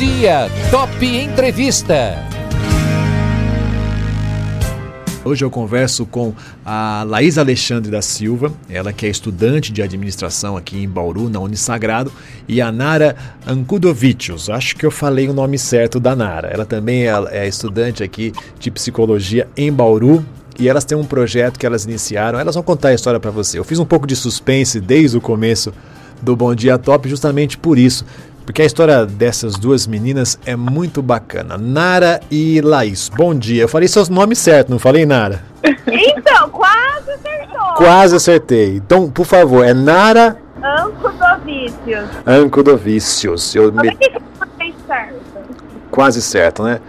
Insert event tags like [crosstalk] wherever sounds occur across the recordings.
Dia Top Entrevista. Hoje eu converso com a Laís Alexandre da Silva, ela que é estudante de administração aqui em Bauru, na Unisagrado, e a Nara Ankudovicius. Acho que eu falei o nome certo da Nara. Ela também é, é estudante aqui de psicologia em Bauru, e elas têm um projeto que elas iniciaram. Elas vão contar a história para você. Eu fiz um pouco de suspense desde o começo do Bom Dia Top, justamente por isso, porque a história dessas duas meninas é muito bacana. Nara e Laís. Bom dia. Eu falei seus nomes certos, não falei, Nara? Então, quase acertou. Quase acertei. Então, por favor, é Nara. Ancudovicius. Ancudovicius. Eu me... certo. Quase certo, né?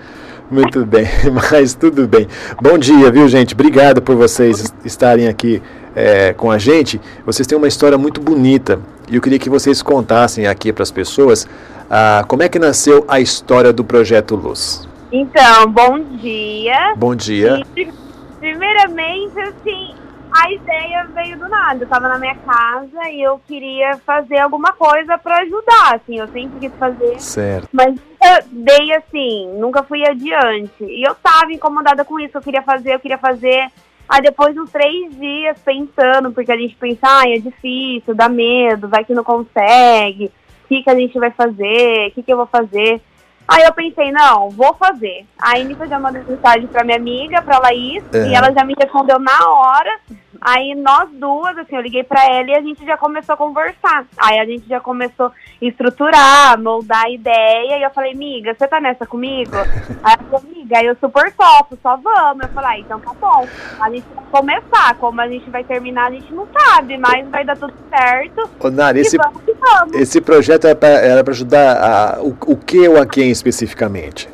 Muito bem, [laughs] mas tudo bem. Bom dia, viu, gente? Obrigado por vocês estarem aqui é, com a gente. Vocês têm uma história muito bonita e eu queria que vocês contassem aqui para as pessoas ah, como é que nasceu a história do Projeto Luz. Então, bom dia. Bom dia. E, primeiramente, assim, a ideia veio do nada. Eu estava na minha casa e eu queria fazer alguma coisa para ajudar, assim. Eu sempre quis fazer. Certo. Mas nunca dei assim, nunca fui adiante. E eu estava incomodada com isso. Eu queria fazer, eu queria fazer. Aí depois de uns três dias pensando, porque a gente pensa, ai, é difícil, dá medo, vai que não consegue, o que, que a gente vai fazer, o que, que eu vou fazer. Aí eu pensei, não, vou fazer. Aí nisso eu já mandei mensagem pra minha amiga, pra Laís, Uhum. e ela já me respondeu na hora. Aí nós duas, assim, eu liguei pra ela e a gente já começou a conversar. Aí a gente já começou a estruturar, moldar a ideia. E eu falei, amiga, você tá nessa comigo? [laughs] Aí ela falou, amiga, aí eu super topo, só vamos. Eu falei, ah, então tá bom. A gente vai começar, como a gente vai terminar, a gente não sabe, mas vai dar tudo certo. Ô, Nara, esse, vamos vamos. esse projeto era para ajudar a, o, o que ou a quem especificamente?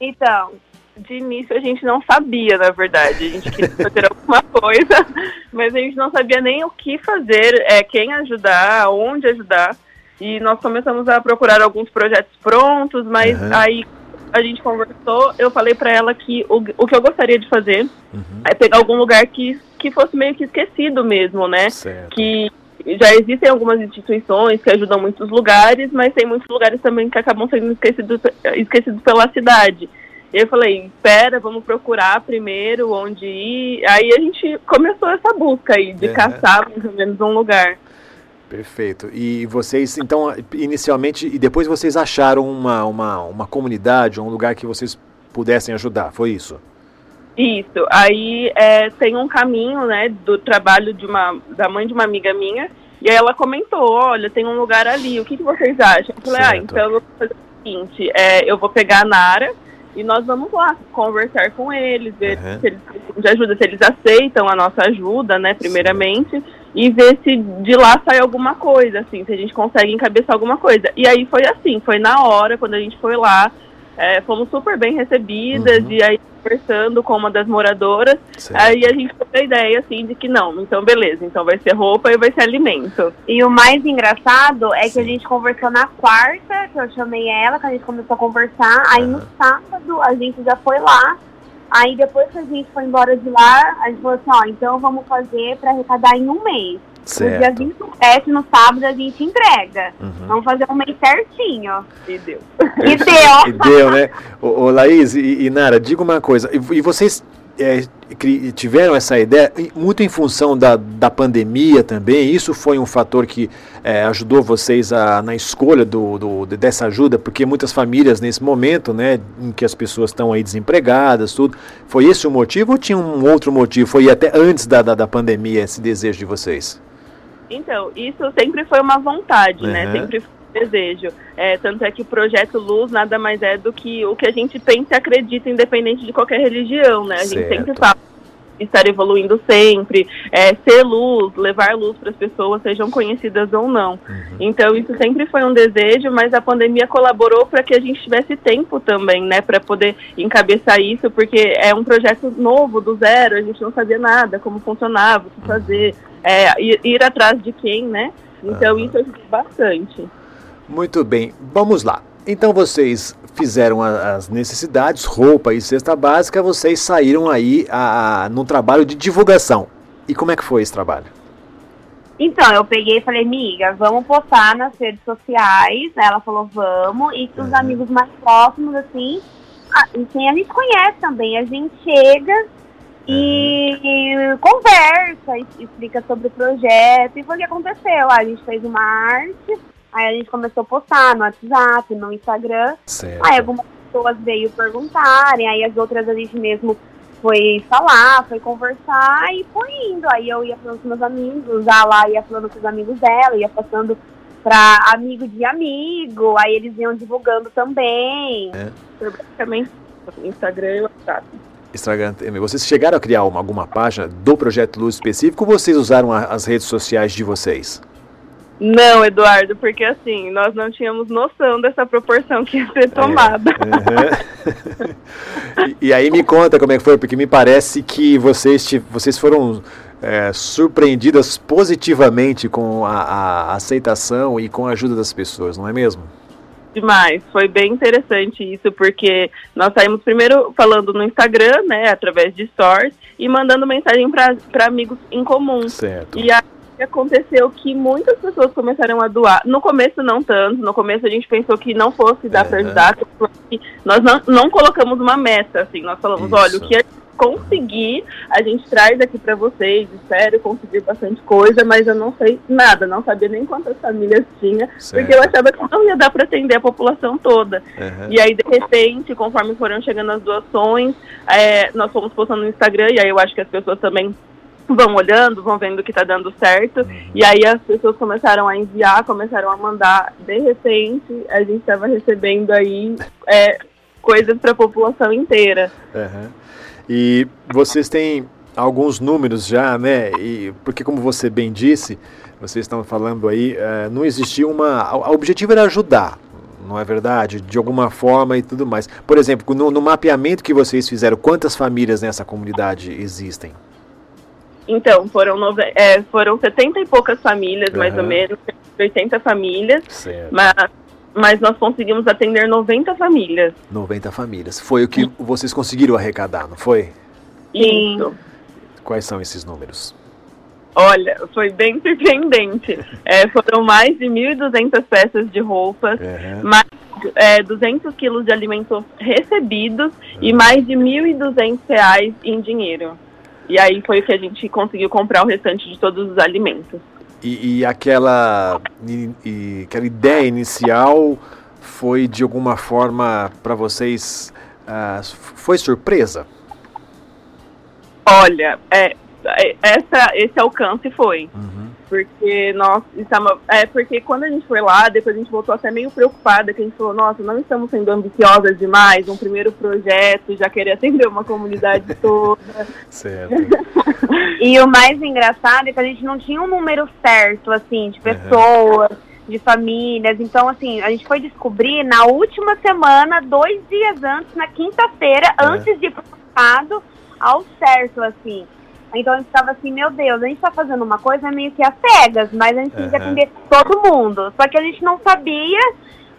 Então, de início a gente não sabia, na verdade. A gente queria fazer alguma coisa, [laughs] mas a gente não sabia nem o que fazer, é, quem ajudar, onde ajudar. E nós começamos a procurar alguns projetos prontos, mas Uhum. aí a gente conversou, eu falei pra ela que o, o que eu gostaria de fazer Uhum. é pegar algum lugar que, que fosse meio que esquecido mesmo, né? Certo. que já existem algumas instituições que ajudam muitos lugares, mas tem muitos lugares também que acabam sendo esquecidos, esquecidos pela cidade. E eu falei, espera, vamos procurar primeiro onde ir. Aí a gente começou essa busca aí, de Uhum. caçar mais ou menos um lugar. Perfeito. E vocês, então, inicialmente, e depois vocês acharam uma, uma, uma comunidade, um lugar que vocês pudessem ajudar, foi isso? Isso. Aí é, tem um caminho, né, do trabalho de uma, da mãe de uma amiga minha. E aí ela comentou, olha, tem um lugar ali, o que, que vocês acham? Eu falei, ah, Certo. então eu vou fazer o seguinte, é, eu vou pegar a Nara e nós vamos lá conversar com eles, ver Uhum. se eles precisam de ajuda, se eles aceitam a nossa ajuda, né, primeiramente, e ver se de lá sai alguma coisa, assim, se a gente consegue encabeçar alguma coisa. E aí foi assim, foi na hora, quando a gente foi lá, é, fomos super bem recebidas, Uhum. e aí conversando com uma das moradoras, Certo. Aí a gente teve a ideia, assim, de que não, então beleza, então vai ser roupa e vai ser alimento. E o mais engraçado é que Sim. a gente conversou na quarta, que eu chamei ela, que a gente começou a conversar. Aí no sábado a gente já foi lá. Aí depois que a gente foi embora de lá, a gente falou assim, ó, então vamos fazer pra arrecadar em um mês. No dia Certo. 27, no sábado, a gente entrega. Uhum. Vamos fazer um mês certinho. E deu. E deu. [laughs] E deu, né? Ô, ô, Laís e, e Nara, diga uma coisa. E, e vocês é, tiveram essa ideia muito em função da, da pandemia também? Isso foi um fator que é, ajudou vocês a, na escolha do, do- dessa ajuda? Porque muitas famílias, nesse momento, né, em que as pessoas estão aí desempregadas, tudo, foi esse o motivo ou tinha um outro motivo? Foi até antes da, da, da pandemia esse desejo de vocês? Então, isso sempre foi uma vontade, né? Uhum. Sempre foi um desejo. É, tanto é que o projeto Luz nada mais é do que o que a gente pensa e acredita, independente de qualquer religião, né? A gente Certo. sempre fala estar evoluindo sempre, é, ser luz, levar luz para as pessoas, sejam conhecidas ou não. Uhum. Então isso sempre foi um desejo, mas a pandemia colaborou para que a gente tivesse tempo também, né, para poder encabeçar isso, porque é um projeto novo do zero, a gente não sabia nada, como funcionava, o que fazer, é, ir, ir atrás de quem, né? Então Aham. isso ajudou bastante. Muito bem, vamos lá. Então vocês fizeram as necessidades, roupa e cesta básica, vocês saíram aí a, a, num trabalho de divulgação. E como é que foi esse trabalho? Então, eu peguei e falei, amiga, vamos postar nas redes sociais. Ela falou, vamos. E os Uhum. amigos mais próximos, assim, a- e quem a gente conhece também, a gente chega e, e conversa, e explica sobre o projeto. E foi o que aconteceu. A gente fez uma arte, aí a gente começou a postar no WhatsApp, no Instagram. Certo. Aí algumas pessoas veio perguntarem, aí as outras a gente mesmo foi falar, foi conversar e foi indo. Aí eu ia falando com meus amigos, a lá ia falando com os amigos dela, ia passando pra amigo de amigo, aí eles iam divulgando também. Foi basicamente Instagram e WhatsApp. Instagram. Vocês chegaram a criar uma, alguma página do Projeto Luz específico ou vocês usaram a- as redes sociais de vocês? Não, Eduardo, porque assim, nós não tínhamos noção dessa proporção que ia ser tomada. Uhum. e, e aí me conta como é que foi, porque me parece que vocês, vocês foram é, surpreendidas positivamente com a, a aceitação e com a ajuda das pessoas, não é mesmo? Demais, foi bem interessante isso, porque nós saímos primeiro falando no Instagram, né, através de stories, e mandando mensagem para amigos em comum. Certo. E aí aconteceu que muitas pessoas começaram a doar. No começo não tanto, no começo a gente pensou que não fosse dar para Uhum. ajudar, porque nós não, não colocamos uma meta, assim, nós falamos, Isso. olha, o que a gente conseguir, a gente traz aqui para vocês, espero conseguir bastante coisa, mas eu não sei nada, não sabia nem quantas famílias tinha, certo. porque eu achava que não ia dar para atender a população toda. Uhum. E aí, de repente, conforme foram chegando as doações, é, nós fomos postando no Instagram, e aí eu acho que as pessoas também vão olhando, vão vendo que tá dando certo. Uhum. E aí as pessoas começaram a enviar, começaram a mandar. De repente, a gente estava recebendo aí é, coisas para a população inteira. Uhum. E vocês têm alguns números já, né? E, porque como você bem disse, vocês estão falando aí, eh, não existia uma. O objetivo era ajudar, não é verdade? De alguma forma e tudo mais. Por exemplo, no, no mapeamento que vocês fizeram, quantas famílias nessa comunidade existem? Então, foram, nove, é, foram 70 e poucas famílias, mais Uhum. ou menos, 80 famílias, Certo. mas, mas nós conseguimos atender 90 famílias. 90 famílias. Foi o que vocês conseguiram arrecadar, não foi? Sim. Isso. Quais são esses números? Olha, foi bem surpreendente. [laughs] É, foram mais de 1.200 peças de roupas, Uhum. mais é, 200 quilos de alimentos recebidos e mais de 1.200 reais em dinheiro. E aí foi o que a gente conseguiu comprar o restante de todos os alimentos. E, e aquela, e- e aquela ideia inicial foi de alguma forma para vocês ah, foi surpresa? Olha, é, é, essa, esse alcance foi. Uhum. Porque nós estamos. É porque quando a gente foi lá, depois a gente voltou até meio preocupada, que a gente falou, nossa, não estamos sendo ambiciosas demais, um primeiro projeto, já querer atender uma comunidade [laughs] toda. Certo. [laughs] E o mais engraçado é que a gente não tinha um número certo, assim, de pessoas, de famílias. Então, assim, a gente foi descobrir na última semana, dois dias antes, na quinta-feira, É. antes de ir pro mercado, ao certo, assim. Então a gente tava assim, meu Deus, a gente tá fazendo uma coisa meio que às cegas, mas a gente tem que atender todo mundo. Só que a gente não sabia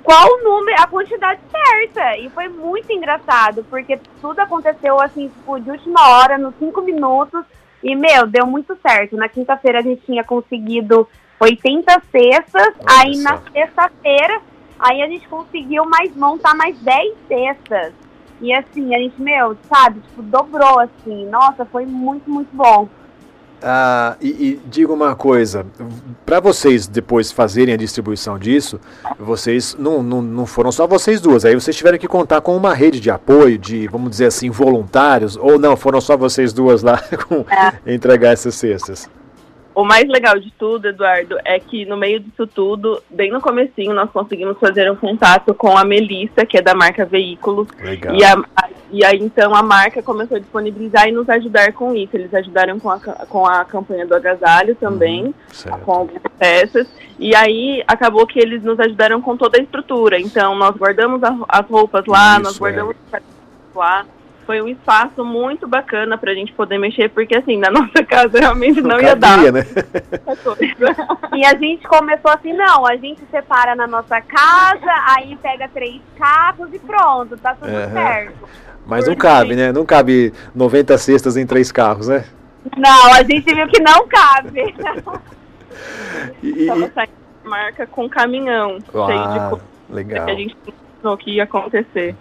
qual o número, a quantidade certa. E foi muito engraçado, porque tudo aconteceu assim, tipo, de última hora, nos cinco minutos. E, meu, deu muito certo. Na quinta-feira a gente tinha conseguido 80 cestas. Olha aí só. na sexta-feira, aí a gente conseguiu mais montar mais 10 cestas. E assim, a gente, meu, sabe, tipo, dobrou assim. Nossa, foi muito, muito bom. Ah, e, e diga uma coisa, para vocês depois fazerem a distribuição disso, vocês não, não, não foram só vocês duas, aí vocês tiveram que contar com uma rede de apoio, de, vamos dizer assim, voluntários, ou não, foram só vocês duas lá [laughs] com entregar essas cestas? O mais legal de tudo, Eduardo, é que no meio disso tudo, bem no comecinho, nós conseguimos fazer um contato com a Melissa, que é da marca Veículos. Legal. E, a- e aí, então, a marca começou a disponibilizar e nos ajudar com isso. Eles ajudaram com a, com a campanha do agasalho também, Uhum, com algumas peças. E aí, acabou que eles nos ajudaram com toda a estrutura. Então, nós guardamos a- as roupas lá, Isso, nós é. guardamos os cartões lá. Foi um espaço muito bacana pra gente poder mexer, porque assim, na [laughs] nossa casa realmente não, ia dar. cabia, né? essa coisa. E a gente começou assim, não, a gente separa na nossa casa, aí pega três carros e pronto, tá tudo Aham. certo. Mas não cabe, né? Não cabe 90 cestas em três carros, né? Não, a gente viu que não cabe. E, Tava saindo marca com caminhão ah, cheio de coisa legal. que a gente pensou que ia acontecer.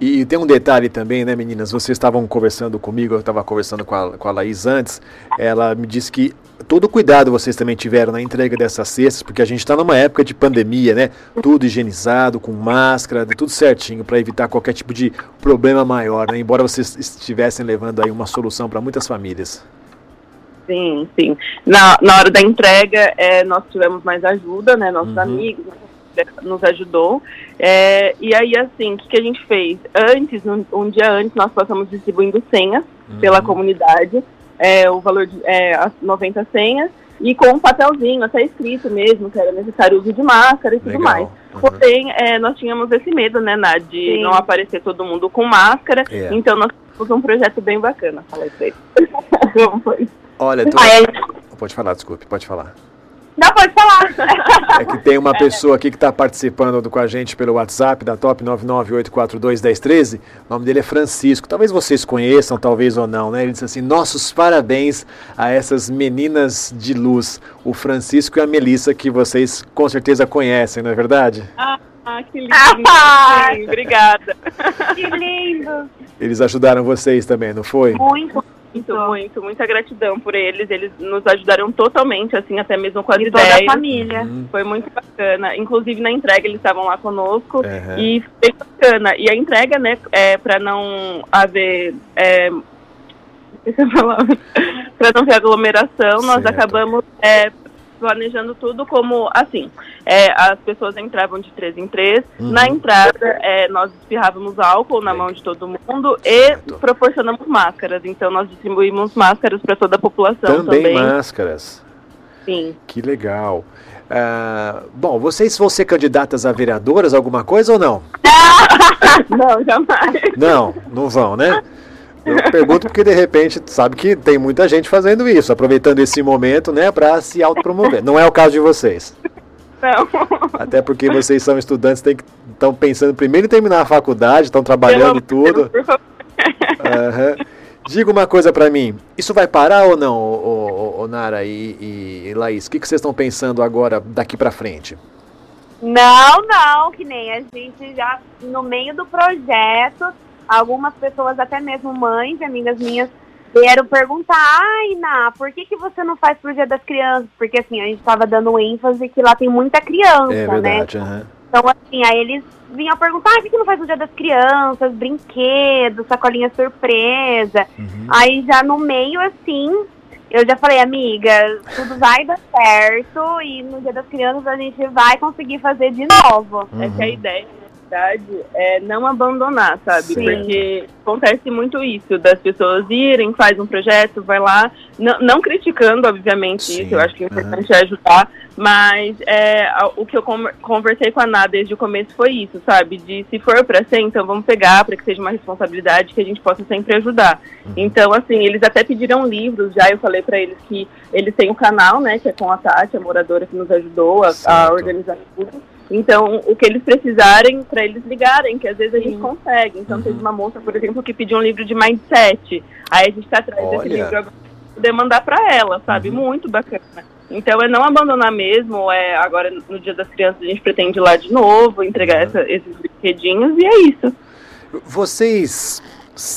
E tem um detalhe também, né, meninas? Vocês estavam conversando comigo, eu estava conversando com a, com a Laís antes. Ela me disse que todo cuidado vocês também tiveram na entrega dessas cestas, porque a gente está numa época de pandemia, né? Tudo higienizado, com máscara, tudo certinho, para evitar qualquer tipo de problema maior, né? Embora vocês estivessem levando aí uma solução para muitas famílias. Sim, sim. Na, na hora da entrega, é, nós tivemos mais ajuda, né? Nossos uhum. amigos, nos ajudou. É, e aí, assim, o que, que, a gente fez? Antes, um, um, dia antes, nós passamos distribuindo senhas uhum. pela comunidade, é, o valor de é, as 90 senhas, e com um papelzinho, até escrito mesmo, que era necessário o uso de máscara e Legal. tudo mais. Uhum. Porém, é, nós tínhamos esse medo, né, Nath, de Sim. não aparecer todo mundo com máscara, yeah. É. então nós temos um projeto bem bacana. Fala aí pra ele. Como [laughs] foi? Olha, tu... ah, pode falar, desculpe, pode falar. Não, pode falar. [laughs] É que tem uma pessoa aqui que está participando com a gente pelo WhatsApp da Top 998421013. O nome dele é Francisco. Talvez vocês conheçam, talvez ou não, né? Ele disse assim: nossos parabéns a essas meninas de luz, o Francisco e a Melissa, que vocês com certeza conhecem, não é verdade? Ah, que lindo. Ah, Sim, obrigada. Que lindo. Eles ajudaram vocês também, não foi? Muito. Muito, muito, muita gratidão por eles. Eles nos ajudaram totalmente, assim, até mesmo com as e ideias. Toda a família. Uhum. Foi muito bacana. Inclusive na entrega eles estavam lá conosco uhum. e foi bacana. E a entrega, né, é, para não haver é, para [laughs] não ter aglomeração, nós acabamos é, planejando tudo como assim. É, as pessoas entravam de três em três. Uhum. Na entrada, é, nós espirrávamos álcool na mão de todo mundo e proporcionamos máscaras. Então, nós distribuímos máscaras para toda a população também. Também máscaras. Sim. Que legal. Uh, bom, vocês vão ser candidatas a vereadoras, alguma coisa ou não? [laughs] não, jamais. Não, não vão, né? Eu pergunto porque de repente sabe que tem muita gente fazendo isso, aproveitando esse momento, né, para se autopromover. Não é o caso de vocês. Não. Até porque vocês são estudantes, estão pensando primeiro em terminar a faculdade, estão trabalhando e tudo. Uhum. Diga uma coisa para mim, isso vai parar ou não, o, Nara e, e, Laís? O que, que vocês estão pensando agora daqui para frente? Não, não, que nem a gente já no meio do projeto Algumas pessoas, até mesmo mães, amigas minhas, vieram perguntar, ai, Ná, por que, que você não faz pro Dia das Crianças? Porque assim, a gente estava dando ênfase que lá tem muita criança, é verdade, né? Uhum. Então, assim, aí eles vinham perguntar, ah, por que não faz no Dia das Crianças, brinquedos, sacolinha surpresa? Uhum. Aí já no meio, assim, eu já falei, amiga, tudo vai dar certo e no Dia das Crianças a gente vai conseguir fazer de novo. Uhum. Essa é a ideia verdade, é não abandonar, sabe? Sim. Porque acontece muito isso, das pessoas irem, faz um projeto, vai lá, não, não criticando, obviamente, Sim. isso, eu acho que o importante uhum. é ajudar, mas é, o que eu conversei com a Ná desde o começo foi isso, sabe? De se for para ser, então vamos pegar para que seja uma responsabilidade que a gente possa sempre ajudar. Uhum. Então, assim, eles até pediram livros já, eu falei para eles que eles têm um canal, né, que é com a Tati, a moradora que nos ajudou a, a organizar tudo. Então, o que eles precisarem, para eles ligarem, que às vezes a gente consegue. Então, uhum. teve uma moça, por exemplo, que pediu um livro de mindset. Aí a gente está atrás Olha. desse livro agora poder mandar para ela, sabe? Uhum. Muito bacana. Então, é não abandonar mesmo. É, agora, no Dia das Crianças, a gente pretende ir lá de novo, entregar uhum. essa, esses brinquedinhos, e é isso. Vocês,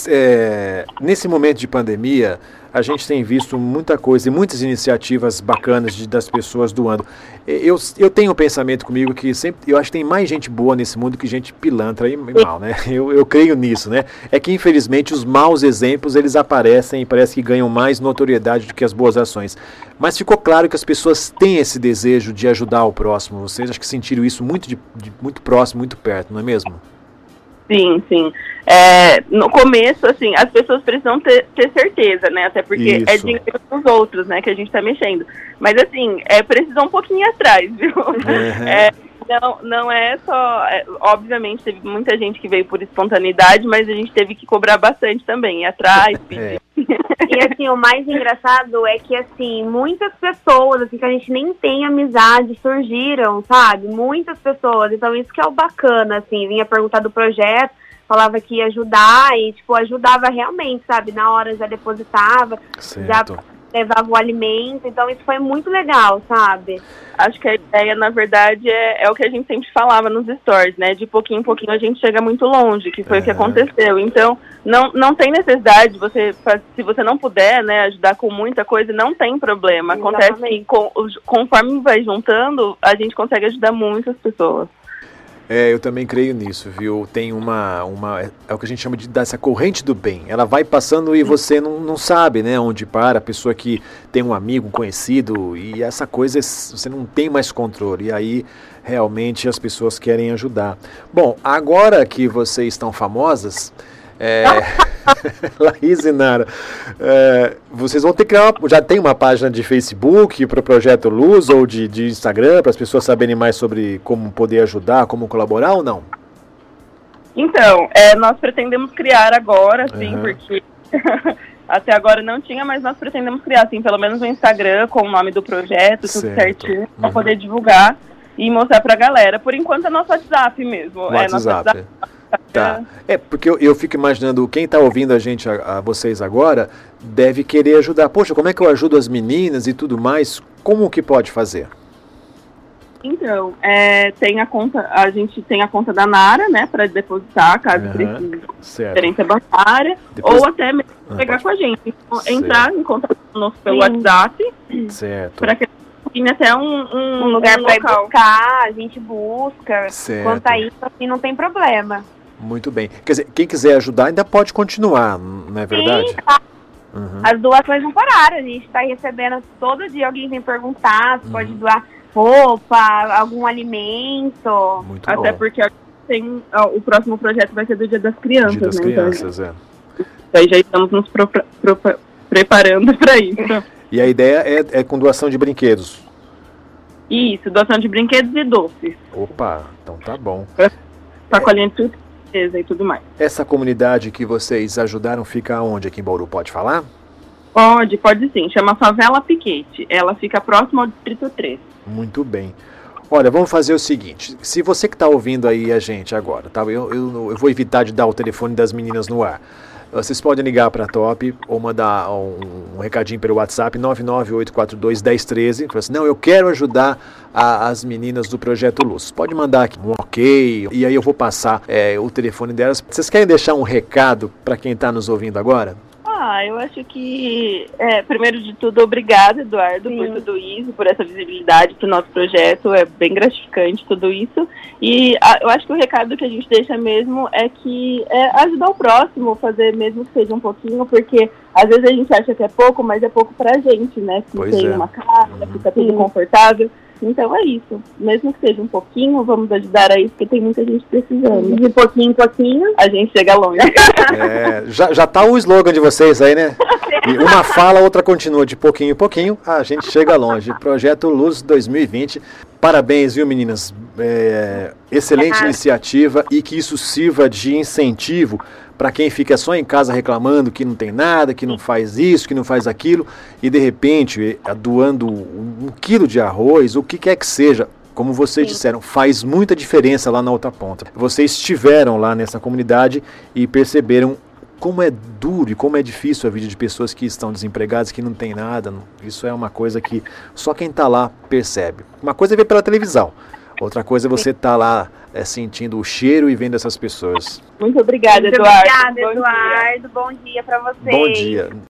é, nesse momento de pandemia, a gente tem visto muita coisa e muitas iniciativas bacanas de, das pessoas doando. Eu, eu tenho um pensamento comigo que sempre eu acho que tem mais gente boa nesse mundo que gente pilantra e mal, né? [laughs] Eu, eu creio nisso, né? É que infelizmente os maus exemplos eles aparecem e parece que ganham mais notoriedade do que as boas ações. Mas ficou claro que as pessoas têm esse desejo de ajudar o próximo. Vocês acho que sentiram isso muito, de, de muito próximo, muito perto, não é mesmo? Sim, sim. É, no começo, assim, as pessoas precisam ter, ter certeza, né? Até porque é Isso. é dinheiro dos outros, né? Que a gente tá mexendo. Mas, assim, é, precisa um pouquinho atrás, [laughs] viu? Uhum. É, não, não é só. É, obviamente, teve muita gente que veio por espontaneidade, mas a gente teve que cobrar bastante também, ir atrás, pedir. [laughs] E assim, o mais engraçado é que assim, muitas pessoas assim que a gente nem tem amizade surgiram, sabe? Muitas pessoas. Então isso que é o bacana, assim, vinha perguntar do projeto, falava que ia ajudar e tipo ajudava realmente, sabe? Na hora já depositava, certo. já levava o alimento, então isso foi muito legal, sabe? Acho que a ideia, na verdade, é, é o que a gente sempre falava nos stories, né? De pouquinho em pouquinho a gente chega muito longe, que foi o que aconteceu. Então, não, não tem necessidade, você, se você não puder, né, ajudar com muita coisa, não tem problema. Acontece Exatamente. que com, conforme vai juntando, a gente consegue ajudar muitas pessoas. É, eu também creio nisso, viu? Tem uma, uma. É o que a gente chama de dessa corrente do bem. Ela vai passando e você não, não sabe, né, onde para. A pessoa que tem um amigo, um conhecido, e essa coisa você não tem mais controle. E aí realmente as pessoas querem ajudar. Bom, agora que vocês estão famosas. É, [laughs] Laís e Nara, é, vocês vão ter que criar uma, já tem uma página de Facebook para o Projeto Luz ou de, de Instagram para as pessoas saberem mais sobre como poder ajudar, como colaborar ou não? Então, é, nós pretendemos criar agora, sim, Uhum. porque [laughs] até agora não tinha, mas nós pretendemos criar, assim, pelo menos um Instagram com o nome do projeto, tudo Certo. certinho, para Uhum. poder divulgar e mostrar pra galera. Por enquanto é nosso WhatsApp mesmo. É, nosso WhatsApp. Tá. É, porque eu, eu fico imaginando, quem está ouvindo a gente, a, a vocês agora, deve querer ajudar. Poxa, como é que eu ajudo as meninas e tudo mais? Como que pode fazer? Então, é, tem a conta, a gente tem a conta da Nara, né, para depositar, caso Aham. precise transferência bancária, Depois- ou até mesmo Ah, pegar pode- com a gente. Então, entrar em contato conosco pelo Sim. WhatsApp, Certo. para que tenha até um, um, Um lugar um local. buscar, a gente busca. Certo. Quanto a isso, assim, não tem problema. Muito bem. Quer dizer, quem quiser ajudar ainda pode continuar, não é verdade? Sim, tá. Uhum. As doações não pararam. A gente está recebendo todo dia alguém vem perguntar se Uhum. pode doar roupa, algum alimento. Muito Até bom. porque tem, ó, o próximo projeto vai ser do Dia das Crianças, Dia das né? crianças, é. Então, aí já estamos nos pro- pro- preparando para isso. E a ideia é, é com doação de brinquedos. Isso, doação de brinquedos e doces. Opa, então tá bom. Sacolinha de surpresa e tudo mais. Essa comunidade que vocês ajudaram fica onde aqui em Bauru? Pode falar? Pode, pode sim. Chama Favela Piquete. Ela fica próxima ao Distrito 3. Muito bem. Olha, vamos fazer o seguinte: se você que está ouvindo aí a gente agora, tá? Eu, eu, eu vou evitar de dar o telefone das meninas no ar. Vocês podem ligar para a Top ou mandar um, um recadinho pelo WhatsApp 998421013. Falar assim, não, eu quero ajudar a- as meninas do Projeto Luz. Pode mandar aqui um ok e aí eu vou passar é, o telefone delas. Vocês querem deixar um recado para quem está nos ouvindo agora? Ah, eu acho que, é, primeiro de tudo, obrigada, Eduardo, Sim. por tudo isso, por essa visibilidade para o nosso projeto. É bem gratificante tudo isso. E a- eu acho que o recado que a gente deixa mesmo é que é ajudar o próximo, fazer mesmo que seja um pouquinho, porque às vezes a gente acha que é pouco, mas é pouco pra gente, né? Que Pois tem é. uma casa, Uhum. fica tudo confortável. Então é isso. Mesmo que seja um pouquinho, vamos ajudar aí, porque tem muita gente precisando. De pouquinho em pouquinho. A gente chega longe. [laughs] É, já, já tá o slogan de vocês aí, né? E uma fala, outra continua. De pouquinho em pouquinho, a gente chega longe. Projeto Luz 2020. Parabéns, viu, meninas? É, excelente iniciativa e que isso sirva de incentivo para quem fica só em casa reclamando que não tem nada, que não faz isso, que não faz aquilo, e de repente, eh, doando um quilo de arroz, o que quer que seja, como vocês Sim. disseram, faz muita diferença lá na outra ponta. Vocês estiveram lá nessa comunidade e perceberam como é duro e como é difícil a vida de pessoas que estão desempregadas, que não tem nada. Isso é uma coisa que só quem está lá percebe. Uma coisa é ver pela televisão, outra coisa é você estar lá eh, sentindo o cheiro e vendo essas pessoas. Muito obrigada, Muito Eduardo. obrigada, dia. Eduardo. Bom dia pra vocês. Bom dia.